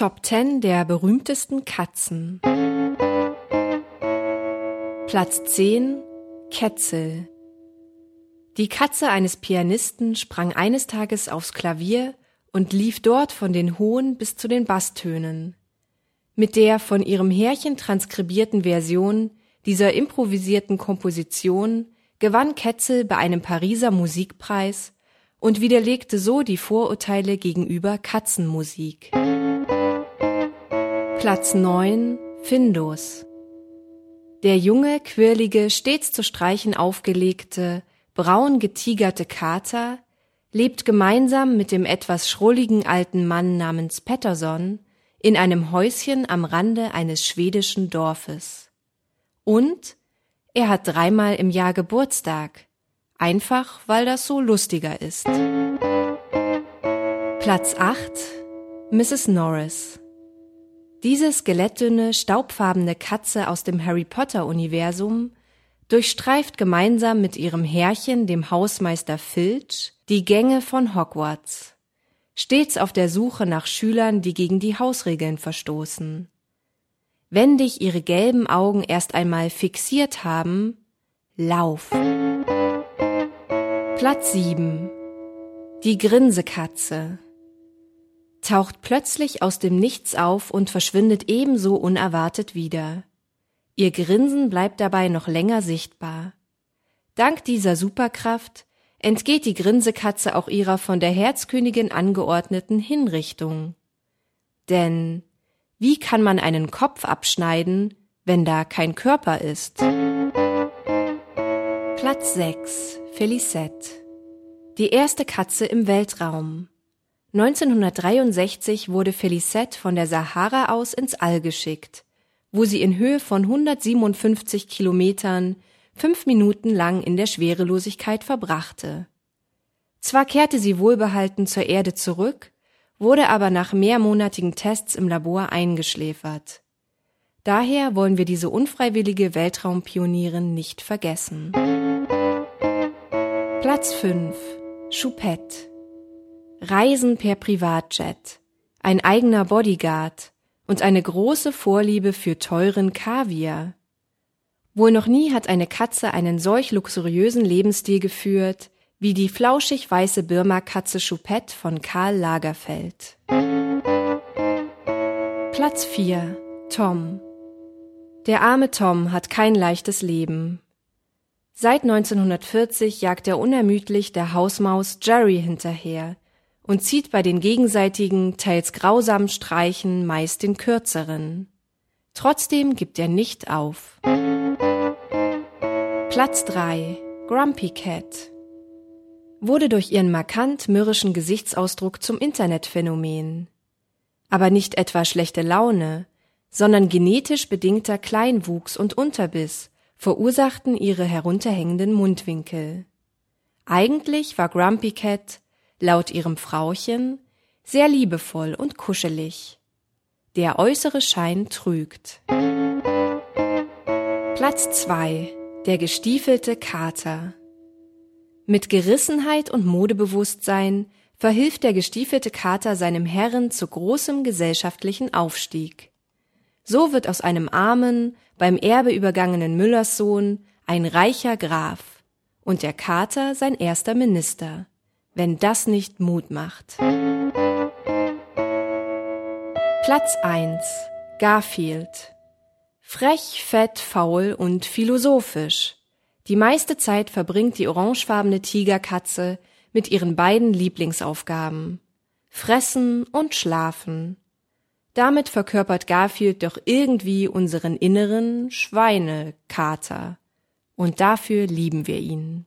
Top 10 der berühmtesten Katzen. Platz 10 Ketzel. Die Katze eines Pianisten sprang eines Tages aufs Klavier und lief dort von den hohen bis zu den Basstönen. Mit der von ihrem Härchen transkribierten Version dieser improvisierten Komposition gewann Ketzel bei einem Pariser Musikpreis und widerlegte so die Vorurteile gegenüber Katzenmusik. Platz 9 Findus Der junge, quirlige, stets zu Streichen aufgelegte, braun getigerte Kater lebt gemeinsam mit dem etwas schrulligen alten Mann namens Pettersson in einem Häuschen am Rande eines schwedischen Dorfes. Und er hat dreimal im Jahr Geburtstag, einfach weil das so lustiger ist. Platz 8 Mrs. Norris Diese skelettdünne, staubfarbene Katze aus dem Harry Potter Universum durchstreift gemeinsam mit ihrem Herrchen, dem Hausmeister Filch, die Gänge von Hogwarts, stets auf der Suche nach Schülern, die gegen die Hausregeln verstoßen. Wenn dich ihre gelben Augen erst einmal fixiert haben, lauf. Platz 7 Die Grinsekatze taucht plötzlich aus dem Nichts auf und verschwindet ebenso unerwartet wieder. Ihr Grinsen bleibt dabei noch länger sichtbar. Dank dieser Superkraft entgeht die Grinsekatze auch ihrer von der Herzkönigin angeordneten Hinrichtung. Denn wie kann man einen Kopf abschneiden, wenn da kein Körper ist? Platz 6 Felicette Die erste Katze im Weltraum 1963 wurde Felicette von der Sahara aus ins All geschickt, wo sie in Höhe von 157 Kilometern fünf Minuten lang in der Schwerelosigkeit verbrachte. Zwar kehrte sie wohlbehalten zur Erde zurück, wurde aber nach mehrmonatigen Tests im Labor eingeschläfert. Daher wollen wir diese unfreiwillige Weltraumpionierin nicht vergessen. Platz 5 Choupette Reisen per Privatjet, ein eigener Bodyguard und eine große Vorliebe für teuren Kaviar. Wohl noch nie hat eine Katze einen solch luxuriösen Lebensstil geführt, wie die flauschig weiße Birma-Katze Choupette von Karl Lagerfeld. Platz 4 Tom Der arme Tom hat kein leichtes Leben. Seit 1940 jagt er unermüdlich der Hausmaus Jerry hinterher und zieht bei den gegenseitigen, teils grausamen Streichen meist den kürzeren. Trotzdem gibt er nicht auf. Platz 3 Grumpy Cat wurde durch ihren markant mürrischen Gesichtsausdruck zum Internetphänomen. Aber nicht etwa schlechte Laune, sondern genetisch bedingter Kleinwuchs und Unterbiss verursachten ihre herunterhängenden Mundwinkel. Eigentlich war Grumpy Cat, laut ihrem Frauchen, sehr liebevoll und kuschelig. Der äußere Schein trügt. Platz 2 Der gestiefelte Kater mit Gerissenheit und Modebewusstsein verhilft der gestiefelte Kater seinem Herren zu großem gesellschaftlichen Aufstieg. So wird aus einem armen, beim Erbe übergangenen Müllerssohn ein reicher Graf und der Kater sein erster Minister, wenn das nicht Mut macht. Platz 1 Garfield Frech, fett, faul und philosophisch die meiste Zeit verbringt die orangefarbene Tigerkatze mit ihren beiden Lieblingsaufgaben Fressen und Schlafen. Damit verkörpert Garfield doch irgendwie unseren inneren Schweinekater. Und dafür lieben wir ihn.